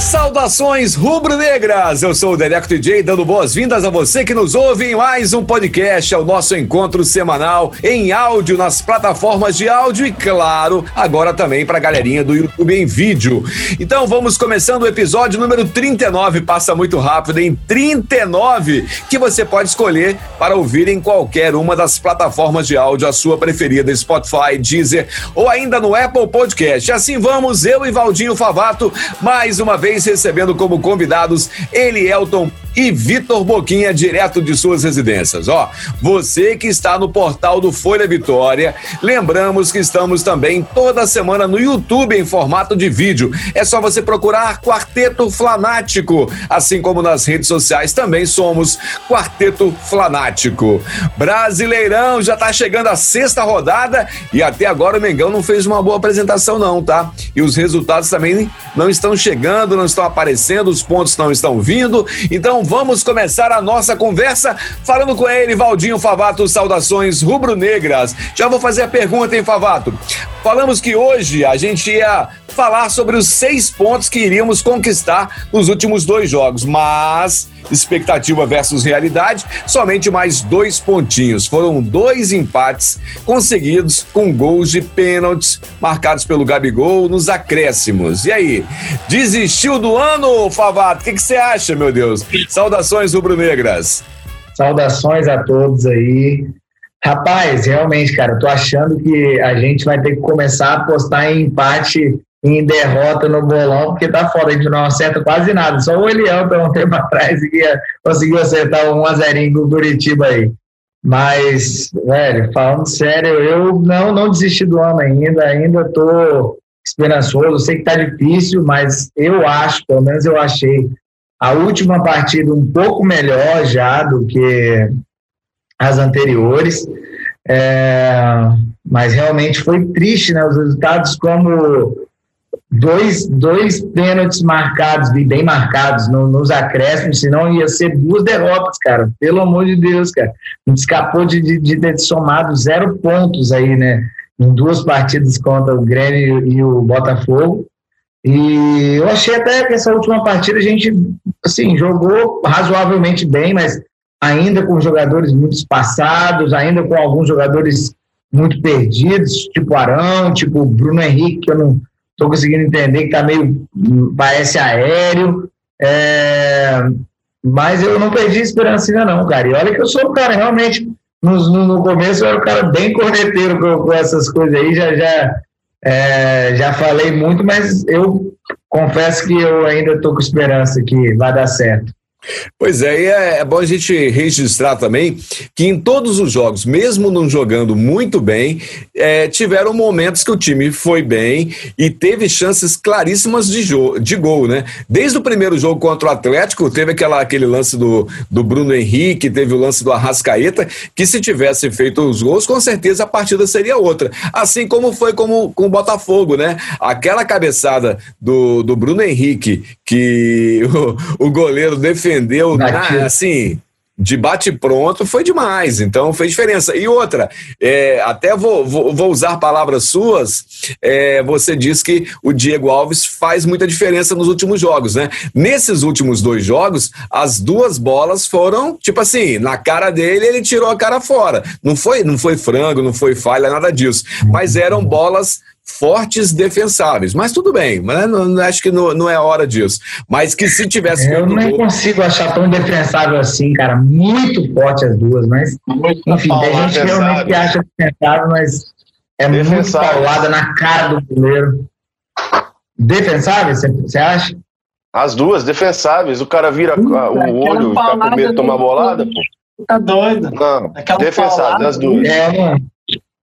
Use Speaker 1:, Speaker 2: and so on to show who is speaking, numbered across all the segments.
Speaker 1: Saudações rubro-negras! Eu sou o Deleco DJ, dando boas-vindas a você que nos ouve em mais um podcast, é o nosso encontro semanal em áudio nas plataformas de áudio e, claro, agora também para a galerinha do YouTube em vídeo. Então vamos começando o episódio número 39, passa muito rápido, em 39, que você pode escolher para ouvir em qualquer uma das plataformas de áudio, a sua preferida, Spotify, Deezer ou ainda no Apple Podcast. Assim vamos, eu e Valdinho Favato, mais uma vez vez recebendo como convidados ele, Elton e Vitor Boquinha, direto de suas residências. Ó, você que está no portal do Folha Vitória, lembramos que estamos também toda semana no YouTube em formato de vídeo. É só você procurar Quarteto Flanático, assim como nas redes sociais também somos Quarteto Flanático. Brasileirão já está chegando a sexta rodada e até agora o Mengão não fez uma boa apresentação não, tá? E os resultados também não estão chegando, não estão aparecendo, os pontos não estão vindo. Então vamos começar a nossa conversa falando com ele, Valdinho Favato. Saudações rubro-negras. Já vou fazer a pergunta, hein, Favato? Falamos que hoje a gente ia falar sobre os seis pontos que iríamos conquistar nos últimos dois jogos, mas expectativa versus realidade, somente mais dois pontinhos. Foram dois empates conseguidos com gols de pênaltis marcados pelo Gabigol nos acréscimos. E aí, desistiu do ano, Favato? O que você acha, meu Deus? Saudações rubro-negras.
Speaker 2: Saudações a todos aí. Rapaz, realmente, cara, eu tô achando que a gente vai ter que começar a apostar em empate em derrota no bolão, porque tá fora, a gente não acerta quase nada. Só o Elião, há um tempo atrás, que conseguiu acertar um a 0 com o Curitiba aí. Mas, velho, falando sério, eu não, não desisti do ano ainda, ainda tô esperançoso. Sei que tá difícil, mas eu acho, pelo menos eu achei a última partida um pouco melhor já do que as anteriores. É, mas realmente foi triste, né? Os resultados como dois, dois pênaltis marcados, bem marcados no, nos acréscimos, senão ia ser duas derrotas, cara. Pelo amor de Deus, cara. A gente escapou de, de, de ter somado zero pontos aí, né? Em duas partidas contra o Grêmio e o Botafogo. E eu achei até que essa última partida a gente, assim, jogou razoavelmente bem, mas ainda com jogadores muito espaçados, ainda com alguns jogadores muito perdidos, tipo Arão, tipo Bruno Henrique, que eu não estou conseguindo entender, que está meio, parece aéreo, é, mas eu não perdi esperança ainda não, cara, e olha que eu sou um cara, realmente, no, no, começo eu era um cara bem corneteiro com, com essas coisas aí, já, já, é, já falei muito, mas eu confesso que eu ainda estou com esperança que vai dar certo.
Speaker 1: Pois é, e é, é, bom a gente registrar também que em todos os jogos, mesmo não jogando muito bem, é, tiveram momentos que o time foi bem e teve chances claríssimas de, de gol, né? Desde o primeiro jogo contra o Atlético, teve aquela, aquele lance do, do Bruno Henrique, teve o lance do Arrascaeta, que se tivesse feito os gols, com certeza a partida seria outra. Assim como foi como, com o Botafogo, né? Aquela cabeçada do, do Bruno Henrique, que o, o goleiro defendeu defendeu, na, assim, de bate pronto foi demais, então fez diferença. E outra, é, até vou, vou, vou, usar palavras suas, é, você disse que o Diego Alves faz muita diferença nos últimos jogos, né? Nesses últimos dois jogos, as duas bolas foram, tipo assim, na cara dele, ele tirou a cara fora. Não foi, não foi frango, não foi falha, nada disso. Mas eram bolas fortes defensáveis. Mas tudo bem, mas não, não, acho que não, não, é hora disso. Mas que se tivesse.
Speaker 2: Eu não consigo achar tão defensável assim, cara. Muito forte as duas, mas. Muito enfim, tem gente que realmente acha defensável, mas é muito paulada na cara do goleiro. Defensável, você acha?
Speaker 3: As duas, defensáveis. O cara vira o olho, tá com medo de tomar bolada, pô.
Speaker 2: Tá doido.
Speaker 3: Não, defensáveis, as duas. É, mano.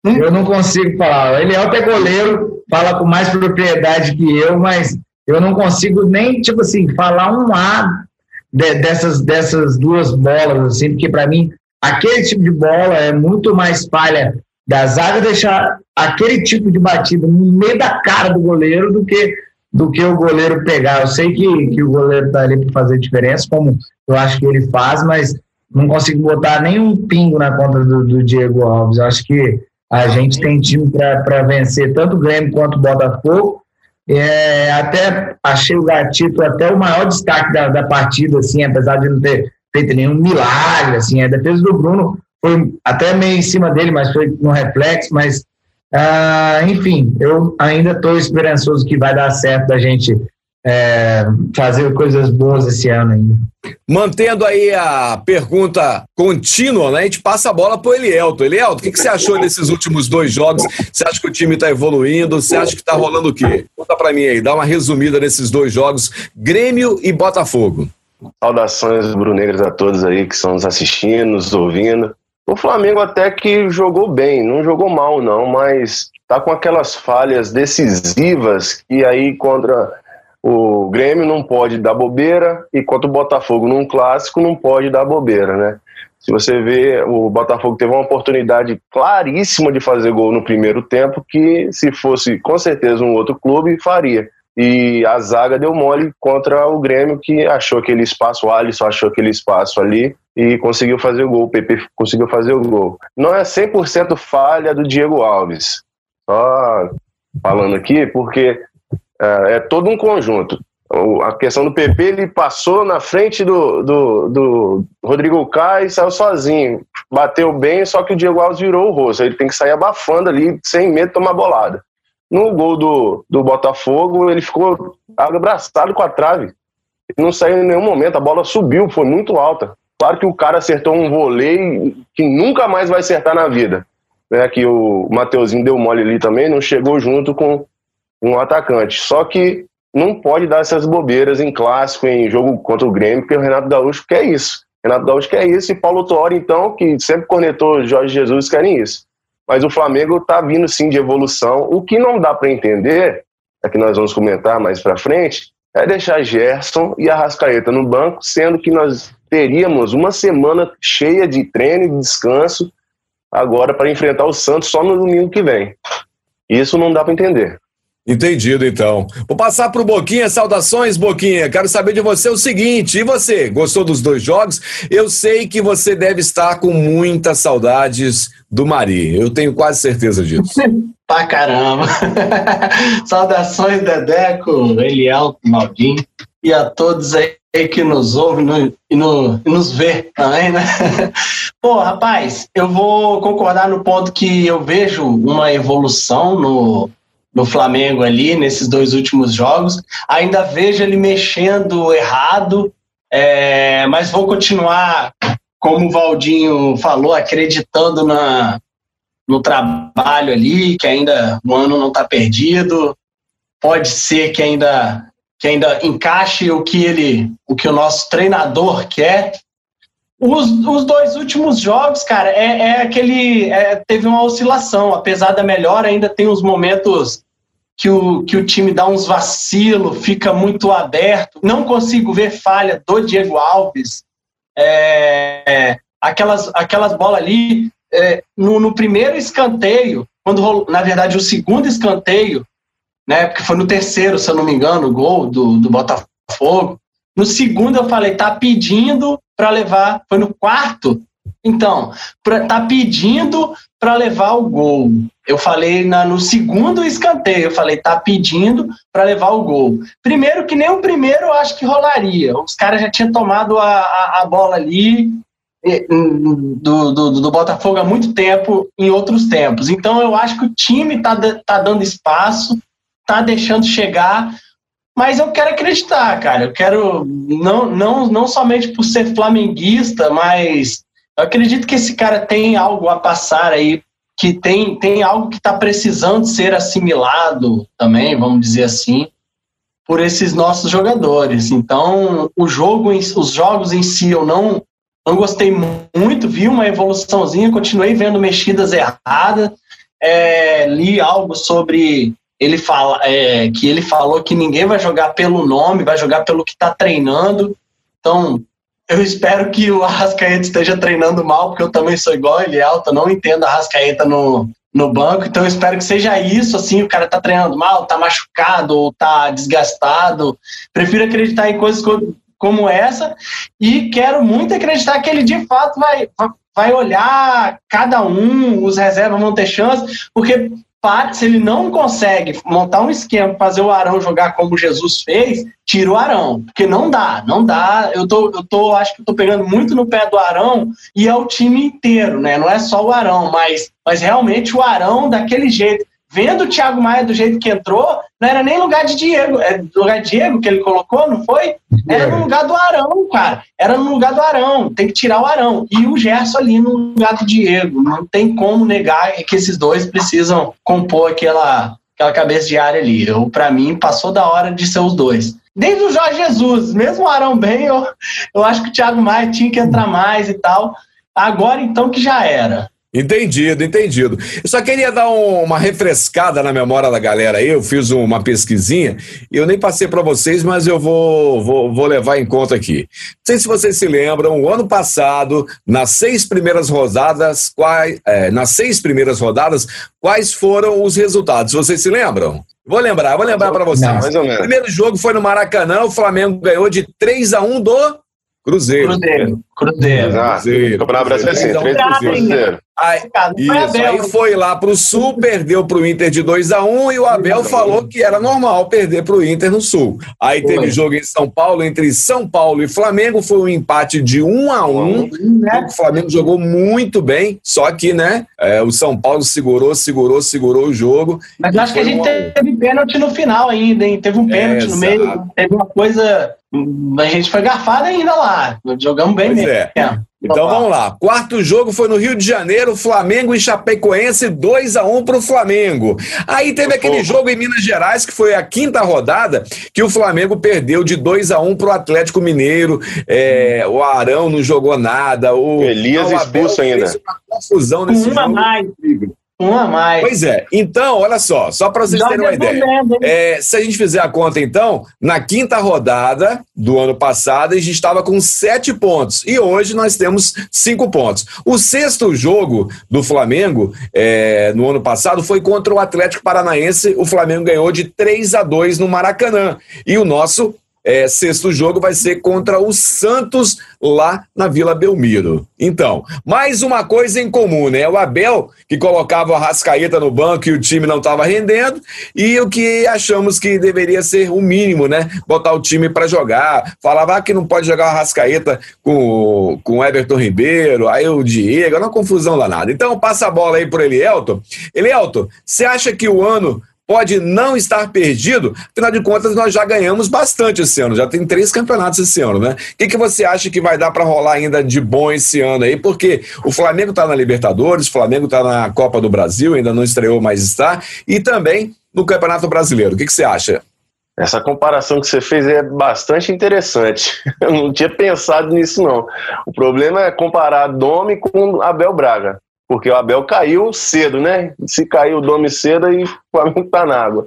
Speaker 2: Eu não consigo falar. Ele é o goleiro, fala com mais propriedade que eu, mas eu não consigo nem, tipo assim, falar um A de, dessas, dessas duas bolas, assim, porque para mim, aquele tipo de bola é muito mais falha da zaga deixar aquele tipo de batida no meio da cara do goleiro do que do que o goleiro pegar. Eu sei que, que o goleiro está ali para fazer diferença, como eu acho que ele faz, mas não consigo botar nenhum pingo na conta do, do Diego Alves. Eu acho que a gente tem time para vencer tanto o Grêmio quanto o Botafogo. É, até achei o Gatito até o maior destaque da, da partida, assim, apesar de não ter feito nenhum milagre, assim, a defesa do Bruno foi até meio em cima dele, mas foi no reflexo, mas ah, enfim, eu ainda estou esperançoso que vai dar certo da gente é, fazer coisas boas esse ano ainda.
Speaker 1: Mantendo aí a pergunta contínua, né? A gente passa a bola para o Elielto. Elielto, o que, que, você achou desses últimos dois jogos? Você acha que o time está evoluindo? Você acha que está rolando o quê? Conta para mim aí, dá uma resumida desses dois jogos, Grêmio e Botafogo.
Speaker 3: Saudações brunegras a todos aí que estão nos assistindo, nos ouvindo. O Flamengo até que jogou bem, não jogou mal não, mas tá com aquelas falhas decisivas e aí contra o Grêmio não pode dar bobeira e contra o Botafogo num clássico não pode dar bobeira, né? Se você vê, o Botafogo teve uma oportunidade claríssima de fazer gol no primeiro tempo, que se fosse com certeza um outro clube, faria. E a zaga deu mole contra o Grêmio, que achou aquele espaço, o Alisson achou aquele espaço ali e conseguiu fazer o gol. O PP conseguiu fazer o gol. Não é 100% falha do Diego Alves. Só falando aqui, porque é, é todo um conjunto. A questão do PP, ele passou na frente do, do, do Rodrigo Caio e saiu sozinho. Bateu bem, só que o Diego Alves virou o rosto. Ele tem que sair abafando ali, sem medo de tomar bolada. No gol do, do Botafogo, ele ficou abraçado com a trave. Não saiu em nenhum momento, a bola subiu, foi muito alta. Claro que o cara acertou um voleio que nunca mais vai acertar na vida. Né, que o Mateuzinho deu mole ali também, não chegou junto com um atacante. Só que não pode dar essas bobeiras em clássico, em jogo contra o Grêmio, porque o Renato Gaúcho quer isso. Renato Gaúcho quer isso e Paulo Tuori, então, que sempre cornetou Jorge Jesus, querem isso. Mas o Flamengo está vindo sim de evolução. O que não dá para entender, é que nós vamos comentar mais para frente, é deixar Gerson e Arrascaeta no banco, sendo que nós teríamos uma semana cheia de treino e descanso agora para enfrentar o Santos só no domingo que vem. Isso não dá para entender.
Speaker 1: Entendido, então. Vou passar para o Boquinha. Saudações, Boquinha. Quero saber de você o seguinte: e você? Gostou dos dois jogos? Eu sei que você deve estar com muitas saudades do Mari. Eu tenho quase certeza disso.
Speaker 4: pra caramba. Saudações, Dedeco, Eliel, Maldinho e a todos aí que nos ouvem no, e, no, e nos vê também, né? Pô, rapaz, eu vou concordar no ponto que eu vejo uma evolução no no Flamengo ali, nesses dois últimos jogos. Ainda vejo ele mexendo errado, é, mas vou continuar, como o Valdinho falou, acreditando na, no trabalho ali, que ainda o ano não está perdido. Pode ser que ainda que ainda encaixe o que ele, o que o nosso treinador quer. Os, os dois últimos jogos, cara, é, é aquele. É, teve uma oscilação. Apesar da melhora, ainda tem uns momentos que o, que o time dá uns vacilos, fica muito aberto. Não consigo ver falha do Diego Alves. É, aquelas, aquelas bolas ali, é, no, no, primeiro escanteio, quando rolou, na verdade, o segundo escanteio, né, porque foi no terceiro, se eu não me engano, o gol do, do Botafogo. No segundo eu falei, tá pedindo para levar. Foi no quarto então, pra, tá pedindo para levar o gol. Eu falei na, no segundo escanteio, eu falei, tá pedindo para levar o gol. Primeiro que nem o primeiro eu acho que rolaria. Os caras já tinham tomado a, a, a bola ali do, do, do, Botafogo há muito tempo, em outros tempos. Então eu acho que o time tá, tá dando espaço, tá deixando chegar, mas eu quero acreditar, cara. Eu quero, não, não, não somente por ser flamenguista, mas eu acredito que esse cara tem algo a passar aí, que tem, tem algo que está precisando ser assimilado também, vamos dizer assim, por esses nossos jogadores. Então, o jogo, os jogos em si, eu não, não gostei muito, vi uma evoluçãozinha, continuei vendo mexidas erradas, é, li algo sobre ele fala é, que ele falou que ninguém vai jogar pelo nome, vai jogar pelo que está treinando. Então, eu espero que o Arrascaeta esteja treinando mal, porque eu também sou igual ele é alto, não entendo a Arrascaeta no, no banco, então eu espero que seja isso, assim, o cara tá treinando mal, tá machucado ou tá desgastado. Prefiro acreditar em coisas como essa e quero muito acreditar que ele de fato vai, vai olhar cada um, os reservas vão ter chance, porque se ele não consegue montar um esquema, fazer o Arão jogar como Jesus fez, tira o Arão. Porque não dá, não dá. Eu tô, eu tô, acho que eu tô pegando muito no pé do Arão e é o time inteiro, né? Não é só o Arão, mas, mas realmente o Arão daquele jeito vendo o Thiago Maia do jeito que entrou, não era nem lugar de Diego, é lugar de Diego que ele colocou, não foi? Era no lugar do Arão, cara. Era no lugar do Arão, tem que tirar o Arão. E o Gerson ali no lugar do Diego. Não tem como negar que esses dois precisam compor aquela, aquela cabeça de área ali. Eu, para mim, passou da hora de ser os dois. Desde o Jorge Jesus, mesmo o Arão bem, eu, eu acho que o Thiago Maia tinha que entrar mais e tal. Agora, então, que já era.
Speaker 1: Entendido, entendido. Eu só queria dar um, uma refrescada na memória da galera aí. Eu fiz uma pesquisinha e eu nem passei para vocês, mas eu vou, vou, vou, levar em conta aqui. Não sei se vocês se lembram, o ano passado, nas seis primeiras rodadas, quais, é, nas seis primeiras rodadas, quais foram os resultados? Vocês se lembram? Vou lembrar, vou lembrar para vocês. Não, mais ou menos. O primeiro jogo foi no Maracanã, o Flamengo ganhou de 3 a 1 do Cruzeiro.
Speaker 4: Cruzeiro. Cruzeiro.
Speaker 3: Exato. Cruzeiro. Campeonato Brasileiro é assim, três Cruzeiro.
Speaker 1: Aí, isso, aí foi lá pro Sul, perdeu pro Inter de 2 a 1 um, e o Abel falou que era normal perder pro Inter no Sul. Aí teve foi. jogo em São Paulo, entre São Paulo e Flamengo, foi um empate de 1 um a 1 um, né? O Flamengo jogou muito bem, só que, né, é, o São Paulo segurou, segurou, segurou o jogo.
Speaker 4: Mas acho que a gente um teve pênalti no final ainda, hein? Teve um pênalti é, no meio, teve uma coisa a gente foi garfado ainda lá. Jogamos bem pois mesmo. É.
Speaker 1: Então vamos lá. Quarto jogo foi no Rio de Janeiro, Flamengo e Chapecoense, 2 a 1 para o Flamengo. Aí teve aquele jogo em Minas Gerais, que foi a quinta rodada, que o Flamengo perdeu de 2 a 1 para o Atlético Mineiro. É, o Arão não jogou nada. O
Speaker 3: Elias expulso ainda.
Speaker 1: Uma confusão nesse
Speaker 4: uma
Speaker 1: jogo.
Speaker 4: Mais. Um a mais.
Speaker 1: Pois é. Então, olha só, só para vocês terem uma ideia. É, se a gente fizer a conta, então, na quinta rodada do ano passado, a gente estava com sete pontos. E hoje nós temos cinco pontos. O sexto jogo do Flamengo é, no ano passado foi contra o Atlético Paranaense. O Flamengo ganhou de 3 a 2 no Maracanã. E o nosso é, sexto jogo vai ser contra o Santos lá na Vila Belmiro. Então, mais uma coisa em comum, né? O Abel, que colocava a Rascaeta no banco e o time não estava rendendo, e o que achamos que deveria ser o mínimo, né? Botar o time para jogar. Falava ah, que não pode jogar o Rascaeta com, com o Everton Ribeiro, aí o Diego, é uma confusão danada. Então, passa a bola aí por Elielton. Elielton, você acha que o ano pode não estar perdido, afinal de contas, nós já ganhamos bastante esse ano, já tem três campeonatos esse ano, né? O que, que você acha que vai dar para rolar ainda de bom esse ano aí? Porque o Flamengo está na Libertadores, o Flamengo está na Copa do Brasil, ainda não estreou, mas está, e também no Campeonato Brasileiro. O que, que você acha?
Speaker 3: Essa comparação que você fez é bastante interessante. Eu não tinha pensado nisso, não. O problema é comparar Domi com Abel Braga porque o Abel caiu cedo, né? Se caiu o Domi cedo, aí o Flamengo tá na água.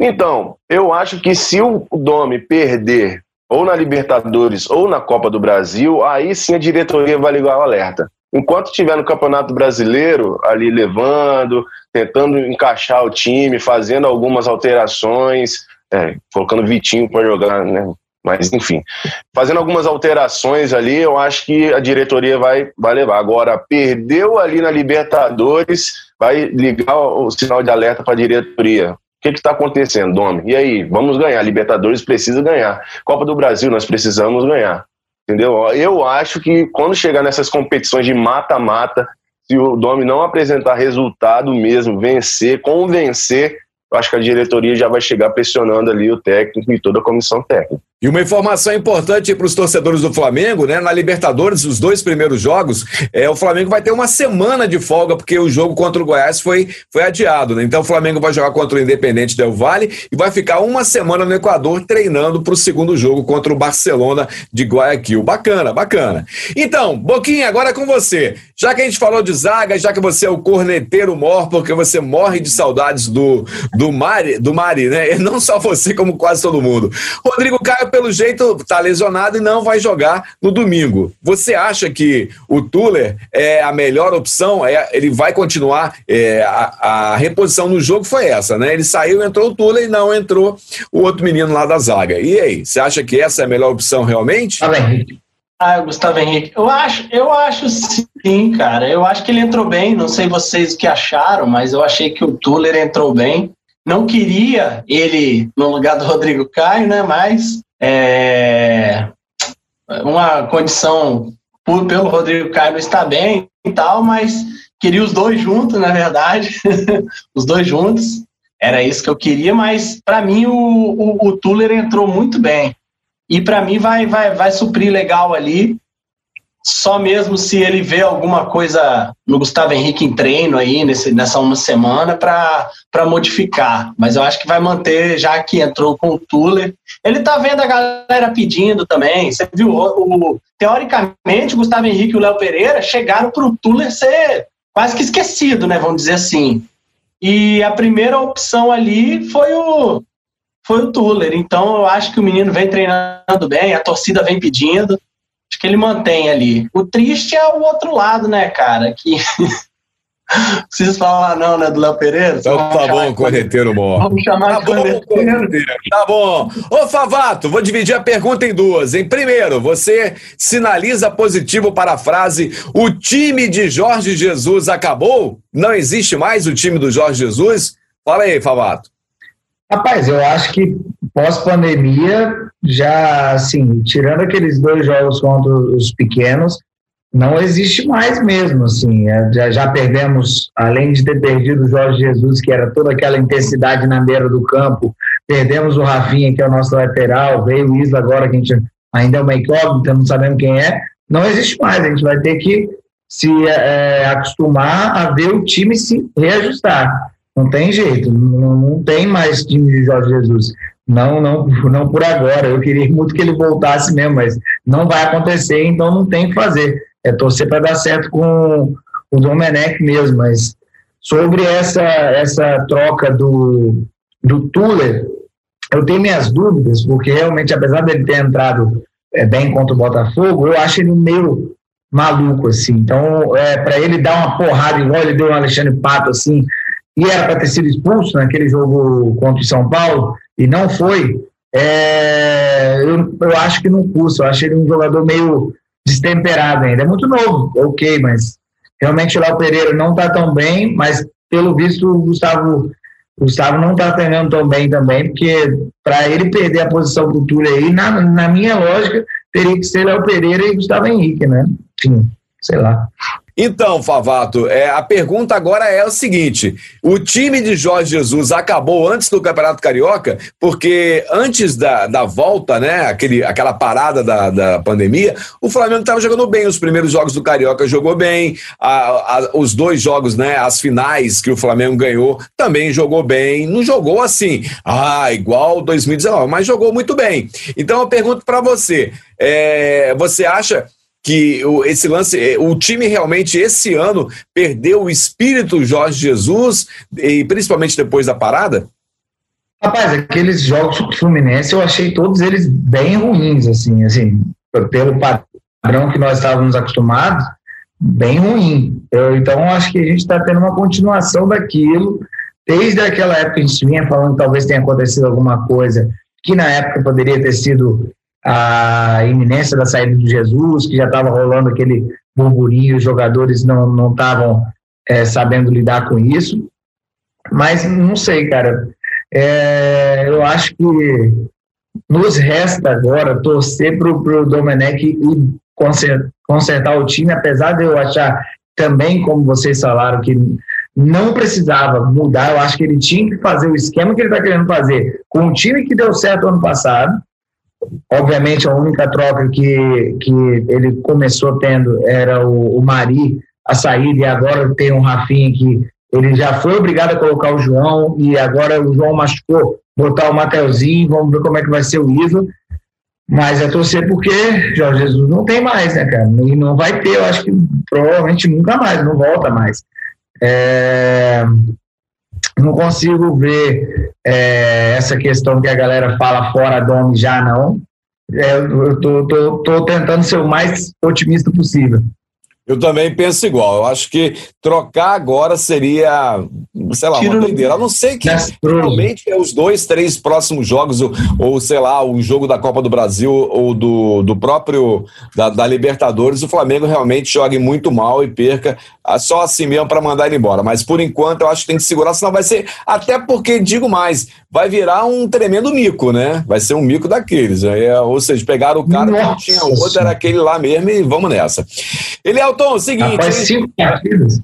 Speaker 3: Então, eu acho que se o Domi perder ou na Libertadores ou na Copa do Brasil, aí sim a diretoria vai ligar o alerta. Enquanto estiver no Campeonato Brasileiro, ali levando, tentando encaixar o time, fazendo algumas alterações, é, colocando Vitinho para jogar, né? Mas, enfim, fazendo algumas alterações ali, eu acho que a diretoria vai, vai levar. Agora, perdeu ali na Libertadores, vai ligar o, sinal de alerta para a diretoria. O que está acontecendo, Domi? E aí, vamos ganhar. Libertadores precisa ganhar. Copa do Brasil, nós precisamos ganhar. Entendeu? Eu acho que quando chegar nessas competições de mata-mata, se o Domi não apresentar resultado mesmo, vencer, convencer, eu acho que a diretoria já vai chegar pressionando ali o técnico e toda a comissão técnica.
Speaker 1: E uma informação importante para os torcedores do Flamengo, né? Na Libertadores, os dois primeiros jogos, é, o Flamengo vai ter uma semana de folga, porque o jogo contra o Goiás foi, foi adiado, né? Então o Flamengo vai jogar contra o Independente Del Vale e vai ficar uma semana no Equador treinando para o segundo jogo contra o Barcelona de Guayaquil. Bacana, bacana. Então, Boquinha, agora é com você. Já que a gente falou de zaga, já que você é o corneteiro mor, porque você morre de saudades do, do Mari, do Mari, né? E não só você, como quase todo mundo. Rodrigo Caio, pelo jeito, está lesionado e não vai jogar no domingo. Você acha que o Tuller é a melhor opção? É, ele vai continuar? É, a, a, reposição no jogo foi essa, né? Ele saiu, entrou o Tuller e não entrou o outro menino lá da zaga. E aí, você acha que essa é a melhor opção realmente?
Speaker 4: Tá bem. Ah, Gustavo Henrique. Eu acho, eu acho sim, cara. Eu acho que ele entrou bem. Não sei vocês o que acharam, mas eu achei que o Tuller entrou bem. Não queria ele no lugar do Rodrigo Caio, né? Mas é uma condição por, pelo Rodrigo Caio está bem e tal, mas queria os dois juntos, na verdade. os dois juntos. Era isso que eu queria, mas para mim o, o, o Tuller entrou muito bem. E para mim vai, vai, vai suprir legal ali. Só mesmo se ele vê alguma coisa no Gustavo Henrique em treino aí nesse, nessa uma semana para modificar. Mas eu acho que vai manter, já que entrou com o Tuller. Ele tá vendo a galera pedindo também. Você viu? O, o teoricamente, o Gustavo Henrique e o Léo Pereira chegaram para o Tuller ser quase que esquecido, né? Vamos dizer assim. E a primeira opção ali foi o, foi o Tuller. Então eu acho que o menino vem treinando bem, a torcida vem pedindo. Acho que ele mantém ali. O triste é o outro lado, né, cara? Que. Preciso falar não, né, do Léo Pereira?
Speaker 1: Então tá bom, corneteiro bom.
Speaker 4: Vamos chamar tá de corneteiro. corneteiro.
Speaker 1: Tá bom. Ô, Favato, vou dividir a pergunta em duas. Em primeiro, você sinaliza positivo para a frase o time de Jorge Jesus acabou? Não existe mais o time do Jorge Jesus? Fala aí, Favato.
Speaker 2: Rapaz, eu acho que pós-pandemia, já assim, tirando aqueles dois jogos contra os pequenos, não existe mais mesmo, assim, é, já, já perdemos, além de ter perdido o Jorge Jesus, que era toda aquela intensidade na beira do campo, perdemos o Rafinha, que é o nosso lateral, veio o Isla agora, que a gente ainda é uma incógnita, não sabemos quem é, não existe mais, a gente vai ter que se é, acostumar a ver o time se reajustar. Não tem jeito, não, não tem mais time de Jorge Jesus. Não, não, não por agora. Eu queria muito que ele voltasse mesmo, mas não vai acontecer, então não tem o que fazer. É torcer para dar certo com o Domenech mesmo. Mas sobre essa, essa troca do, do Tuller, eu tenho minhas dúvidas, porque realmente, apesar dele ter entrado é, bem contra o Botafogo, eu acho ele meio maluco, assim. Então, é, para ele dar uma porrada igual ele deu no Alexandre Pato, assim, e era para ter sido expulso naquele jogo contra o São Paulo, e não foi, é, eu, eu acho que não custa. Eu acho ele um jogador meio destemperado ainda. É muito novo, ok, mas realmente o Léo Pereira não está tão bem, mas pelo visto o Gustavo, o Gustavo não está treinando tão bem também, porque para ele perder a posição do Túlio aí, na, na minha lógica, teria que ser Léo Pereira e Gustavo Henrique, né? Enfim, sei lá.
Speaker 1: Então, Favato, é, a pergunta agora é o seguinte: o time de Jorge Jesus acabou antes do Campeonato Carioca, porque antes da, da volta, né, aquele, aquela parada da, da pandemia, o Flamengo estava jogando bem. Os primeiros jogos do Carioca jogou bem, a, a, os dois jogos, né, as finais que o Flamengo ganhou, também jogou bem. Não jogou assim, ah, igual 2019, mas jogou muito bem. Então eu pergunto para você: é, você acha que esse lance, é, o time realmente esse ano perdeu o espírito Jorge Jesus, e principalmente depois da parada?
Speaker 2: Rapaz, aqueles jogos do Fluminense eu achei todos eles bem ruins, assim, assim, pelo padrão que nós estávamos acostumados, bem ruim. Eu, então acho que a gente está tendo uma continuação daquilo. Desde aquela época a gente vinha falando que talvez tenha acontecido alguma coisa que na época poderia ter sido a iminência da saída de Jesus, que já estava rolando aquele burburinho, os jogadores não estavam é, sabendo lidar com isso. Mas não sei, cara. É, eu acho que nos resta agora torcer para o Domenech e consertar, o time, apesar de eu achar também, como vocês falaram, que não precisava mudar. Eu acho que ele tinha que fazer o esquema que ele está querendo fazer com o time que deu certo ano passado Obviamente, a única troca que, que ele começou tendo era o, o Mari a saída, e agora tem o Rafinha que ele já foi obrigado a colocar o João, e agora o João machucou, botar o Mateuzinho, vamos ver como é que vai ser o Isla. Mas é torcer porque Jorge Jesus não tem mais, né, cara? E não vai ter, eu acho que provavelmente nunca mais, não volta mais. É, não consigo ver é, essa questão que a galera fala fora Domi já não. É, eu tô, tô, tô tentando ser o mais otimista possível.
Speaker 1: Eu também penso igual. Eu acho que trocar agora seria, sei lá, Tiro uma doideira. A não sei que realmente é os dois, três próximos jogos, ou, ou, sei lá, o jogo da Copa do Brasil ou do, do próprio da, da Libertadores, o Flamengo realmente jogue muito mal e perca ah, só assim mesmo para mandar ele embora. Mas por enquanto eu acho que tem que segurar, senão vai ser. Até porque, digo mais, vai virar um tremendo mico, né? Vai ser um mico daqueles. É, ou seja, pegaram o cara Nossa. que tinha outro, era aquele lá mesmo e vamos nessa. Ele é Elielton, seguinte. Rapaz, cinco partidas.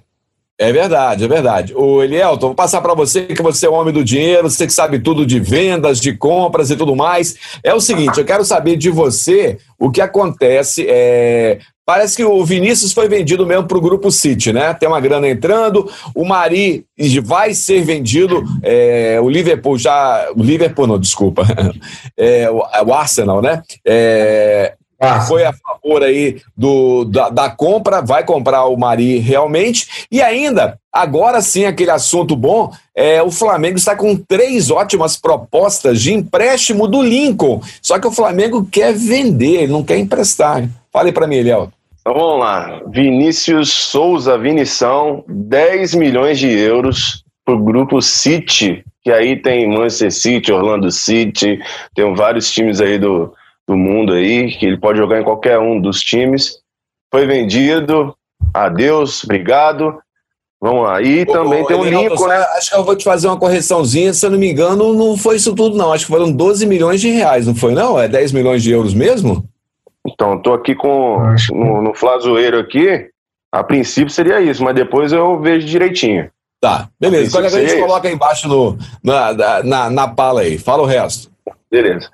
Speaker 1: É verdade, é verdade. O Elielton, vou passar para você que você é o homem do dinheiro, você que sabe tudo de vendas, de compras e tudo mais. É o seguinte, eu quero saber de você o que acontece. É... Parece que o Vinícius foi vendido mesmo para o Grupo City, né? Tem uma grana entrando, o Mari vai ser vendido, é... o Liverpool já. O Liverpool não, desculpa. É... o Arsenal, né? É ah, foi a favor aí do, da, da, compra, vai comprar o Mari realmente. E ainda, agora sim, aquele assunto bom, é, o Flamengo está com três ótimas propostas de empréstimo do Lincoln. Só que o Flamengo quer vender, ele não quer emprestar. Fale para mim, Eliel.
Speaker 3: Então vamos lá. Vinícius Souza Vinição, 10 milhões de euros para o grupo City, que aí tem Manchester City, Orlando City, tem vários times aí do, do mundo aí, que ele pode jogar em qualquer um dos times. Foi vendido, adeus, obrigado. Vamos lá. E Pô, também tem um Lincoln, né?
Speaker 1: Acho que eu vou te fazer uma correçãozinha, se eu não me engano, não foi isso tudo, não. Acho que foram 12 milhões de reais, não foi, não? É 10 milhões de euros mesmo?
Speaker 3: Então, tô aqui com no, no Flazoeiro aqui. A princípio seria isso, mas depois eu vejo direitinho.
Speaker 1: Tá, beleza. Qualquer coisa a gente coloca aí embaixo no, na, na, na pala aí. Fala o resto.
Speaker 3: Beleza.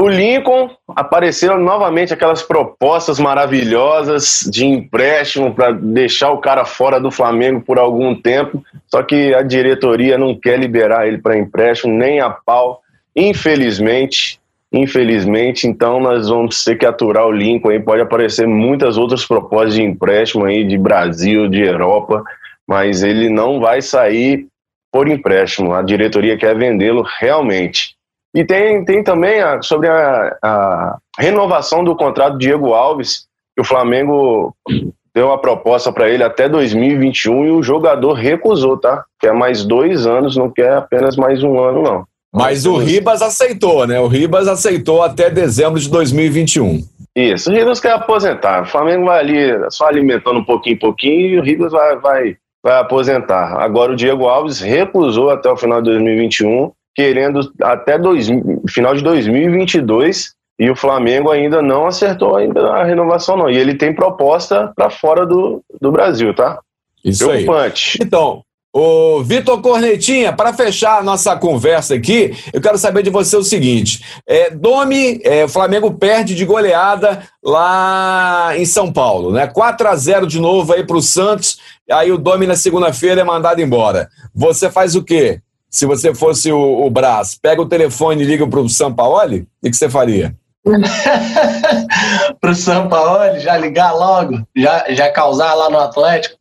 Speaker 3: O Lincoln apareceram novamente aquelas propostas maravilhosas de empréstimo para deixar o cara fora do Flamengo por algum tempo, só que a diretoria não quer liberar ele para empréstimo nem a pau, infelizmente. Infelizmente, então nós vamos ter que aturar o Lincoln aí. Pode aparecer muitas outras propostas de empréstimo aí de Brasil, de Europa, mas ele não vai sair por empréstimo. A diretoria quer vendê-lo realmente. E tem, tem também a, sobre a, a, renovação do contrato do Diego Alves, que o Flamengo deu a proposta para ele até 2021 e o jogador recusou, tá? Quer mais dois anos, não quer apenas mais um ano, não.
Speaker 1: Mas o Ribas aceitou, né? O Ribas aceitou até dezembro de 2021.
Speaker 3: Isso, o Ribas quer aposentar. O Flamengo vai ali só alimentando um pouquinho em pouquinho e o Ribas vai, vai, vai aposentar. Agora o Diego Alves recusou até o final de 2021 querendo até dois, final de 2022 e o Flamengo ainda não acertou ainda a renovação não. E ele tem proposta para fora do, do Brasil, tá?
Speaker 1: Isso Preocupante. aí. Então, o Vitor Cornetinha, para fechar a nossa conversa aqui, eu quero saber de você o seguinte: é, Domi, é, o Flamengo perde de goleada lá em São Paulo, né? 4 a 0 de novo aí para o Santos. Aí o Domi na segunda-feira é mandado embora. Você faz o quê? Se você fosse o, o Brás, pega o telefone e liga para o Sampaoli, o que você faria?
Speaker 4: para o Sampaoli, já ligar logo, já, já causar lá no Atlético.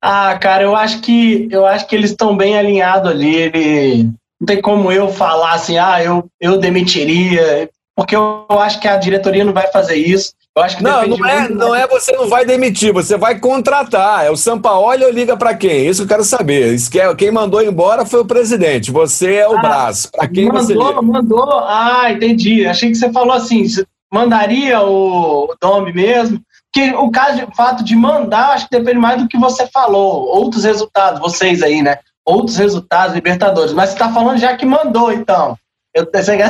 Speaker 4: Ah, cara, eu acho que eu acho que eles estão bem alinhados ali. Ele não tem como eu falar assim, ah, eu, eu demitiria, porque eu acho que a diretoria não vai fazer isso. Eu acho que
Speaker 1: não, não é, não é você não vai demitir, você vai contratar. É o Sampaoli ou liga para quem? Isso eu quero saber. Isso que é, quem mandou embora foi o presidente. Você é o ah, braço. Para quem
Speaker 4: mandou,
Speaker 1: você liga?
Speaker 4: Mandou. Ah, entendi. Achei que você falou assim, mandaria o, o Domi mesmo. Que o caso, de, o fato de mandar, acho que depende mais do que você falou. Outros resultados, vocês aí, né? Outros resultados, Libertadores. Mas você está falando já que mandou, então. Eu pensei que...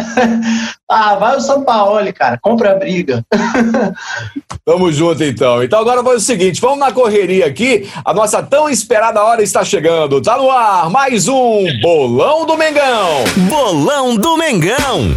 Speaker 4: ah, vai o São Paulo, cara, compra a briga.
Speaker 1: Tamo junto então. Então agora vai o seguinte, vamos na correria aqui. A nossa tão esperada hora está chegando. Tá no ar mais um Bolão do Mengão.
Speaker 5: Bolão do Mengão.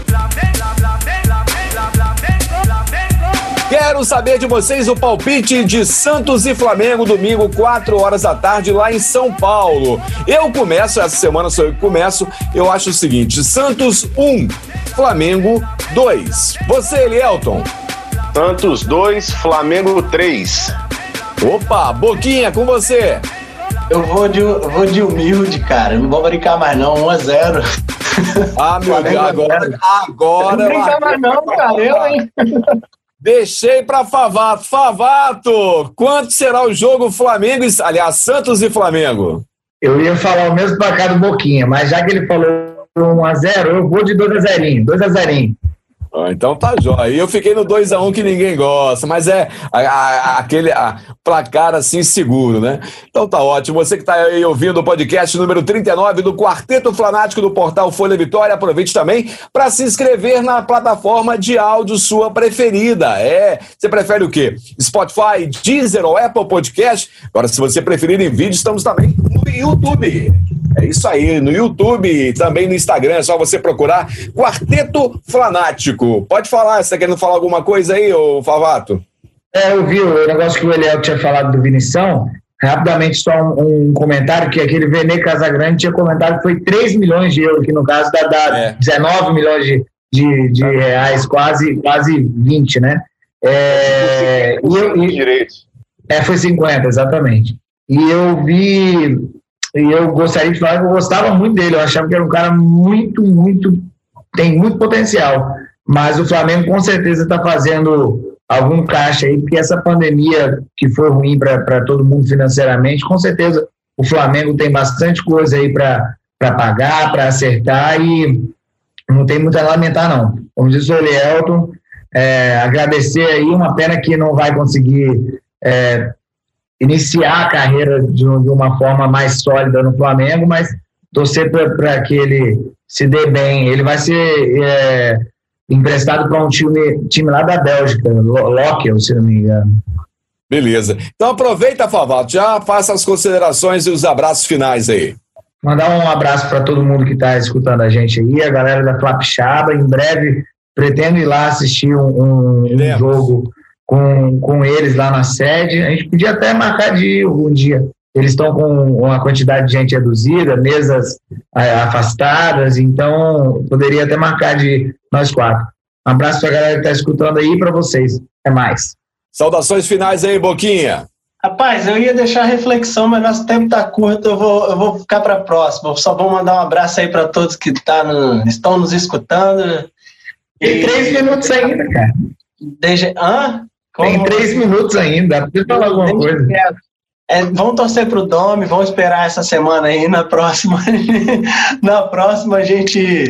Speaker 1: Quero saber de vocês o palpite de Santos e Flamengo, domingo, 4 horas da tarde, lá em São Paulo. Eu começo, essa semana sou eu que começo. Eu acho o seguinte: Santos 1, Flamengo 2. Você, Elielton?
Speaker 3: Santos 2, Flamengo 3.
Speaker 1: Opa, Boquinha, com você.
Speaker 4: Eu vou de, vou de humilde, cara. Não vou brincar mais, não. 1 a 0
Speaker 1: Ah, meu Deus, agora. Agora.
Speaker 4: Não brinca mais não, cara. Eu, hein?
Speaker 1: Deixei para Favato. Favato, quanto será o jogo Flamengo, e, aliás, Santos e Flamengo?
Speaker 2: Eu ia falar o mesmo placar do Boquinha, mas já que ele falou 1x0, eu vou de 2x0. 2x0.
Speaker 1: Ah, então tá jóia. Eu fiquei no 2x1 que ninguém gosta, mas é a, a, aquele a, placar assim seguro, né? Então tá ótimo. Você que tá aí ouvindo o podcast número 39 do Quarteto Flanático do portal Folha Vitória, aproveite também para se inscrever na plataforma de áudio sua preferida. É, você prefere o quê? Spotify, Deezer ou Apple Podcast? Agora, se você preferir em vídeo, estamos também no YouTube. É isso aí, no YouTube e também no Instagram, é só você procurar Quarteto Flanático. Pode falar, você tá querendo falar alguma coisa aí, ô Favato?
Speaker 2: É, eu vi o negócio que o Eliel tinha falado do Vinição. Rapidamente, só um, um comentário que aquele Vene Casagrande tinha comentado que foi 3 milhões de euros, que no caso dá, dá é. 19 milhões de, de, de, reais, quase, quase 20, né? É, e eu, e, é, foi 50, exatamente. E eu vi e eu gostaria de falar que eu gostava muito dele, eu achava que era um cara muito, muito, tem muito potencial. Mas o Flamengo com certeza está fazendo algum caixa aí, porque essa pandemia que foi ruim para todo mundo financeiramente, com certeza o Flamengo tem bastante coisa aí para pagar, para acertar e não tem muito a lamentar, não. Como disse o Elielton, é, agradecer aí, uma pena que não vai conseguir é, iniciar a carreira de, uma forma mais sólida no Flamengo, mas torcer para que ele se dê bem. Ele vai ser é, emprestado para um time, time lá da Bélgica, Locker, se não me engano.
Speaker 1: Beleza. Então aproveita, Favato, já faça as considerações e os abraços finais aí.
Speaker 2: Mandar um abraço para todo mundo que está escutando a gente aí, a galera da Flapchaba. Em breve pretendo ir lá assistir um, um, um jogo com, com eles lá na sede. A gente podia até marcar de ir algum dia. Eles estão com uma quantidade de gente reduzida, mesas é, afastadas, então poderia até marcar de nós quatro. Um abraço para a galera que está escutando aí e para vocês. É mais.
Speaker 1: Saudações finais aí, Boquinha.
Speaker 4: Rapaz, eu ia deixar a reflexão, mas nosso tempo está curto, eu vou, eu vou ficar para a próxima. Eu só vou mandar um abraço aí para todos que tá no, estão nos escutando.
Speaker 2: Tem três minutos ainda, cara.
Speaker 4: Desde, hã?
Speaker 2: Tem três minutos ainda, precisa falar alguma coisa.
Speaker 4: É, vamos torcer para o Domi, vamos esperar essa semana aí. Na próxima, na próxima a gente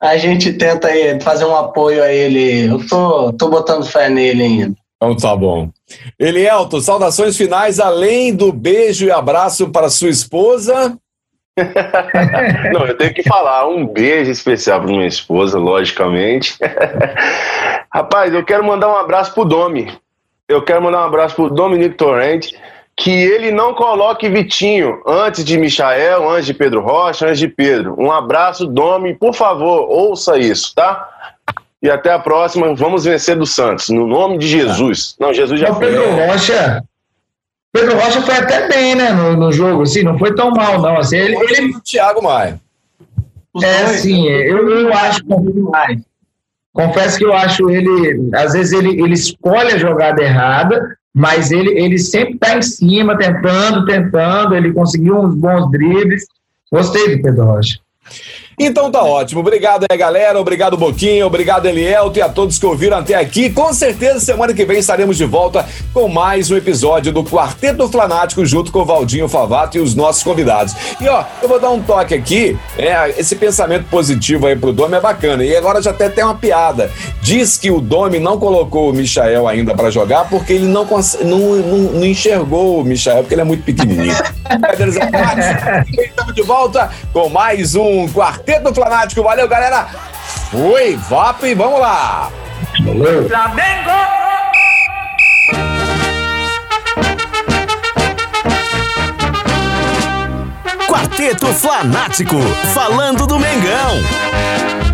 Speaker 4: a gente tenta aí fazer um apoio a ele. Eu tô, tô botando fé nele ainda.
Speaker 1: Então tá bom. Elielto, saudações finais, além do beijo e abraço para sua esposa.
Speaker 3: Não, eu tenho que falar um beijo especial para minha esposa, logicamente. Rapaz, eu quero mandar um abraço pro Domi. Eu quero mandar um abraço pro Dominique Torrente, que ele não coloque Vitinho antes de Michael, antes de Pedro Rocha, antes de Pedro. Um abraço, Domi, por favor, ouça isso, tá? E até a próxima. Vamos vencer do Santos, no nome de Jesus. Não, Jesus já foi.
Speaker 2: Pedro Rocha. Pedro Rocha foi até bem, né, no, no jogo, assim, não foi tão mal, não. Assim, ele, ele...
Speaker 1: o Thiago Maia.
Speaker 2: É, sim, eu, eu acho mais. Confesso que eu acho ele, às vezes ele, ele escolhe a jogada errada, mas ele, ele sempre está em cima, tentando, tentando, ele conseguiu uns bons dribles. Gostei do Pedro Rocha.
Speaker 1: Então tá ótimo. Obrigado aí, galera. Obrigado, Boquinha. Obrigado, Elielto, e a todos que ouviram até aqui. Com certeza, semana que vem estaremos de volta com mais um episódio do Quarteto Flanático, junto com o Valdinho Favato e os nossos convidados. E ó, eu vou dar um toque aqui. É, esse pensamento positivo aí pro Domi é bacana. E agora já até tem uma piada. Diz que o Domi não colocou o Michael ainda para jogar porque ele não, não, não, não, enxergou o Michael, porque ele é muito pequenininho. Estamos de volta com mais um Quarteto Quarteto Flanático. Valeu, galera. Fui, vapo e vamos lá.
Speaker 2: Valeu.
Speaker 5: Flamengo! Quarteto Flanático, falando do Mengão.